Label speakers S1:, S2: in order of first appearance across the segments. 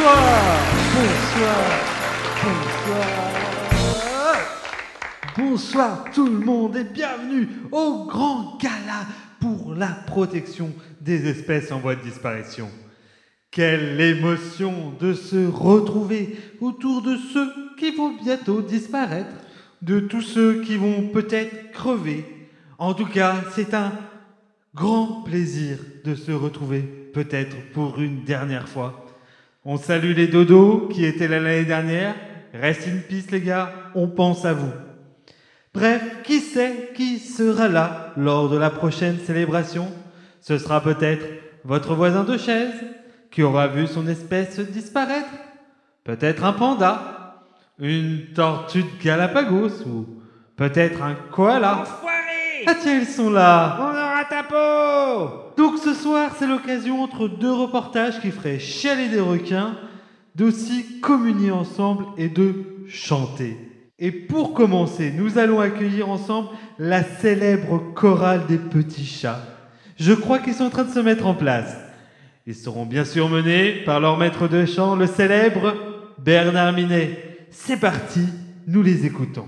S1: Bonsoir, bonsoir, bonsoir. Bonsoir tout le monde et bienvenue au grand gala pour la protection des espèces en voie de disparition. Quelle émotion de se retrouver autour de ceux qui vont bientôt disparaître, de tous ceux qui vont peut-être crever. En tout cas, c'est un grand plaisir de se retrouver, peut-être pour une dernière fois. On salue les dodos qui étaient là l'année dernière. Reste in peace les gars, on pense à vous. Bref, qui sait qui sera là lors de la prochaine célébration? Ce sera peut-être votre voisin de chaise qui aura vu son espèce disparaître. Peut-être un panda, une tortue de Galapagos ou peut-être un koala. Ah tiens, ils sont là
S2: Aura ta peau
S1: Donc ce soir, c'est l'occasion entre deux reportages qui feraient chialer des requins, d'aussi communier ensemble et de chanter. Et pour commencer, nous allons accueillir ensemble la célèbre chorale des petits chats. Je crois qu'ils sont en train de se mettre en place. Ils seront bien sûr menés par leur maître de chant, le célèbre Bernard Minet. C'est parti, nous les écoutons.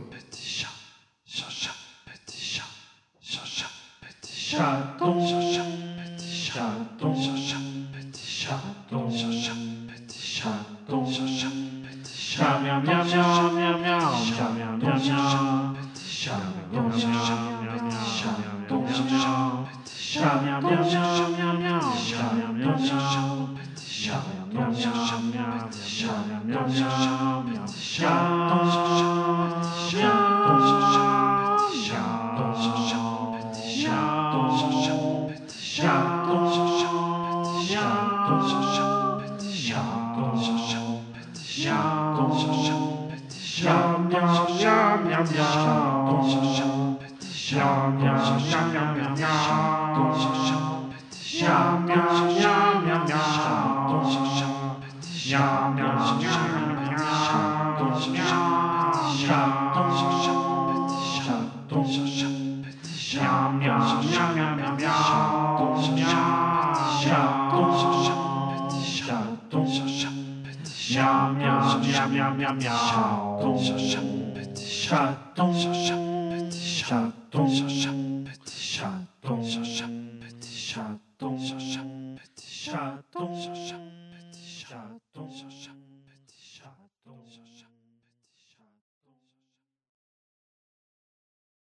S1: Chaton, chat, chat, petit chaton, chat, chat, petit chaton, chat, chat, petit chaton, chat, chat, petit chat,
S2: Miam, miam, miam, miam, miam,
S1: chat,
S2: miam, miam,
S1: chat,
S2: miam.
S1: petit chat,
S2: Miam,
S1: chat,
S2: miam,
S1: chat,
S2: miam,
S1: petit chaton,
S2: miam,
S1: chat,
S2: miam,
S1: chat,
S2: miam.
S1: petit chat,
S2: Miam, miam, miam, miam, miam,
S1: petit chat,
S2: miam, miam,
S1: chat,
S2: miam.
S1: petit chat,
S2: Miam, miam,
S1: chat, chat,
S2: miam,
S1: petit chat,
S2: miam, miam,
S1: chat,
S2: miam,
S1: petit
S2: miam.
S1: chat, chat, petit chat, petit chat, petit chat,
S2: Miam, miam, miam, miam, miam. Miam, miam,
S1: chat,
S2: miam,
S1: chat,
S2: miam, miam,
S1: petit
S2: miam.
S1: chat, petit chat,
S2: Miam, miam,
S1: petit chat,
S2: miam, miam,
S1: petit
S2: miam.
S1: chat, petit chat,
S2: Miam, miam,
S1: petit
S2: miam,
S1: chat,
S2: miam,
S1: petit
S2: miam.
S1: chat, petit chat, petit chat,
S2: Miam, miam, miam, miam, miam, miam. Miam, miam, miam, miam, miam, miam.
S1: Petit chaton,